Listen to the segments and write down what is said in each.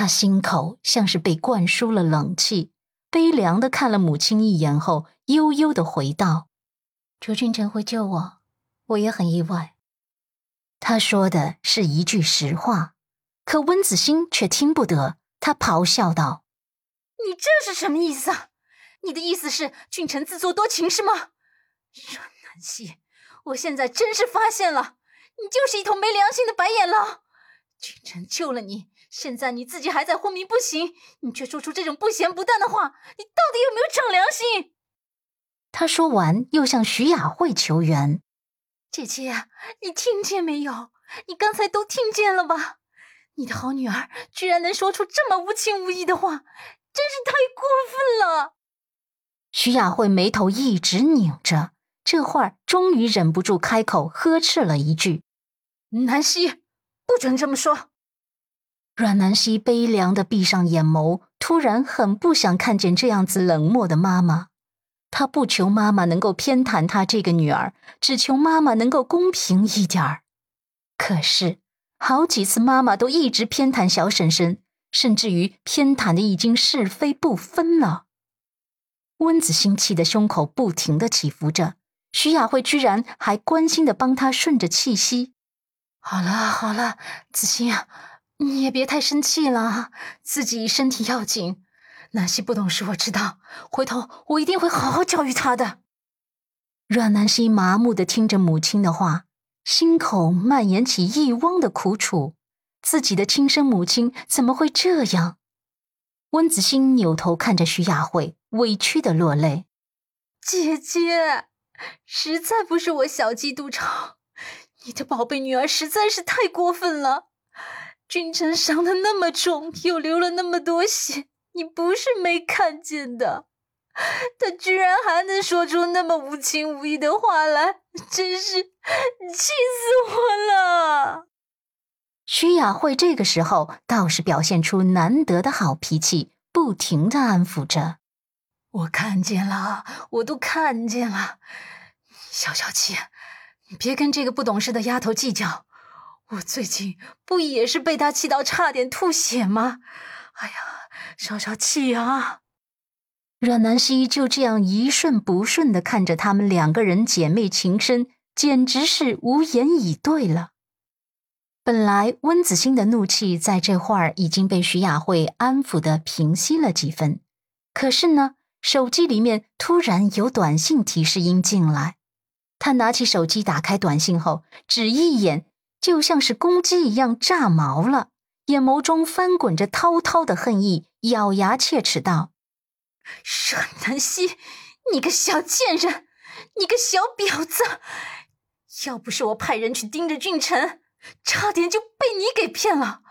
他心口像是被灌输了冷气，悲凉的看了母亲一眼后，悠悠的回道：“楚俊臣会救我，我也很意外。”他说的是一句实话，可温子欣却听不得。他咆哮道：“你这是什么意思啊？你的意思是俊臣自作多情是吗？阮南希，我现在真是发现了，你就是一头没良心的白眼狼。俊臣救了你，现在你自己还在昏迷不醒，你却说出这种不咸不淡的话，你到底有没有长良心？”他说完，又向徐雅慧求援。姐姐，你听见没有？你刚才都听见了吧？你的好女儿居然能说出这么无情无义的话，真是太过分了！徐雅慧眉头一直拧着，这会儿终于忍不住开口呵斥了一句：“南希，不准这么说！”阮南希悲凉的闭上眼眸，突然很不想看见这样子冷漠的妈妈。他不求妈妈能够偏袒他这个女儿，只求妈妈能够公平一点儿。可是好几次妈妈都一直偏袒小婶婶，甚至于偏袒的已经是非不分了。温子欣气的胸口不停的起伏着，徐雅慧居然还关心的帮他顺着气息。好了好了，子欣啊，你也别太生气了，自己身体要紧。南希不懂事，我知道。回头我一定会好好教育他的。阮南希麻木的听着母亲的话，心口蔓延起一汪的苦楚。自己的亲生母亲怎么会这样？温子欣扭头看着徐雅慧，委屈的落泪。姐姐，实在不是我小鸡肚肠，你的宝贝女儿实在是太过分了。君臣伤的那么重，又流了那么多血。你不是没看见的，他居然还能说出那么无情无义的话来，真是气死我了！徐雅慧这个时候倒是表现出难得的好脾气，不停的安抚着：“我看见了，我都看见了。小小七，你别跟这个不懂事的丫头计较。我最近不也是被他气到差点吐血吗？哎呀！”消消气啊！阮南希就这样一顺不顺的看着他们两个人姐妹情深，简直是无言以对了。本来温子欣的怒气在这会儿已经被徐雅慧安抚的平息了几分，可是呢，手机里面突然有短信提示音进来，他拿起手机打开短信后，只一眼就像是公鸡一样炸毛了。眼眸中翻滚着滔滔的恨意，咬牙切齿道：“沈南希，你个小贱人，你个小婊子！要不是我派人去盯着俊臣，差点就被你给骗了。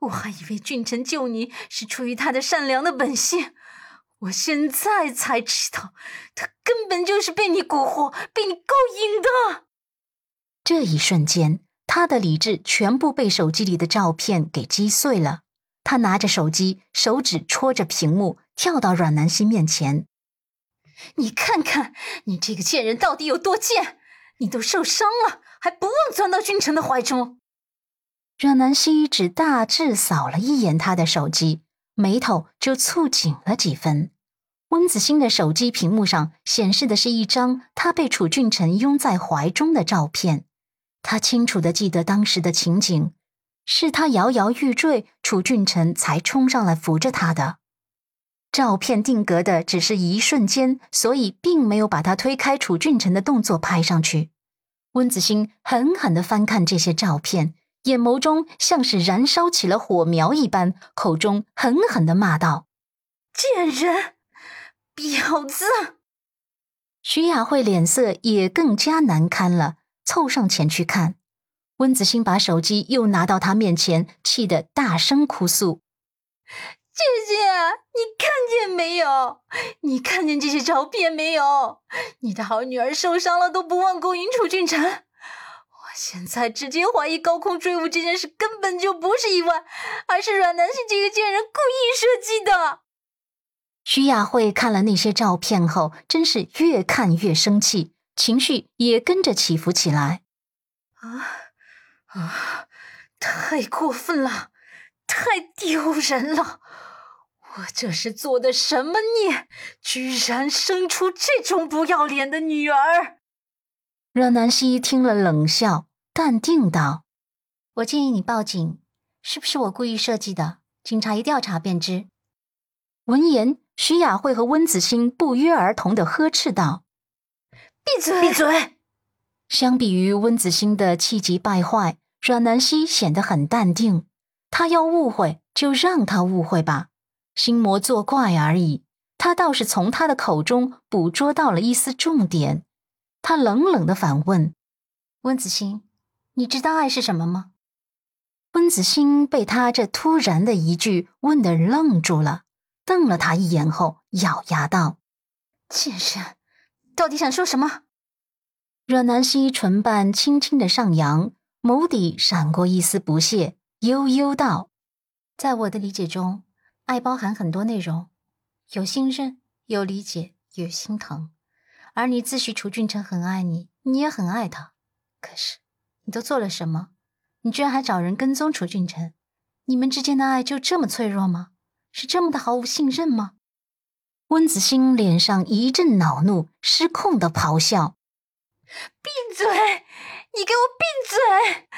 我还以为俊臣救你是出于他的善良的本性，我现在才知道，他根本就是被你蛊惑、被你勾引的。”这一瞬间。他的理智全部被手机里的照片给击碎了。他拿着手机，手指戳着屏幕，跳到阮南希面前：“你看看，你这个贱人到底有多贱！你都受伤了，还不忘钻到君臣的怀中。”阮南希只大致扫了一眼他的手机，眉头就蹙紧了几分。温子欣的手机屏幕上显示的是一张他被楚俊臣拥在怀中的照片。他清楚的记得当时的情景，是他摇摇欲坠，楚俊臣才冲上来扶着他的。照片定格的只是一瞬间，所以并没有把他推开楚俊臣的动作拍上去。温子欣狠狠的翻看这些照片，眼眸中像是燃烧起了火苗一般，口中狠狠的骂道：“贱人，婊子！”徐雅慧脸色也更加难堪了。凑上前去看，温子欣把手机又拿到他面前，气得大声哭诉：“姐姐，你看见没有？你看见这些照片没有？你的好女儿受伤了都不忘勾引楚俊辰，我现在直接怀疑高空坠物这件事根本就不是意外，而是阮南希这个贱人故意设计的。”徐雅慧看了那些照片后，真是越看越生气。情绪也跟着起伏起来，啊啊！太过分了，太丢人了！我这是做的什么孽？居然生出这种不要脸的女儿！阮南希听了冷笑，淡定道：“我建议你报警，是不是我故意设计的？警察一调查便知。”闻言，徐雅慧和温子欣不约而同的呵斥道：“闭嘴！闭嘴！”相比于温子欣的气急败坏，阮南希显得很淡定。他要误会就让他误会吧，心魔作怪而已。他倒是从他的口中捕捉到了一丝重点。他冷冷的反问：“温子欣，你知道爱是什么吗？”温子欣被他这突然的一句问得愣住了。瞪了他一眼后，咬牙道：“贱人，到底想说什么？”阮南希唇瓣轻轻的上扬，眸底闪过一丝不屑，悠悠道：“在我的理解中，爱包含很多内容，有信任，有理解，有心疼。而你自诩楚俊辰很爱你，你也很爱他，可是你都做了什么？你居然还找人跟踪楚俊辰？你们之间的爱就这么脆弱吗？”是这么的毫无信任吗？温子欣脸上一阵恼怒，失控的咆哮：“闭嘴！你给我闭嘴！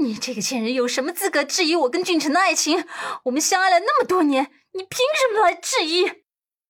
你这个贱人有什么资格质疑我跟俊辰的爱情？我们相爱了那么多年，你凭什么来质疑？”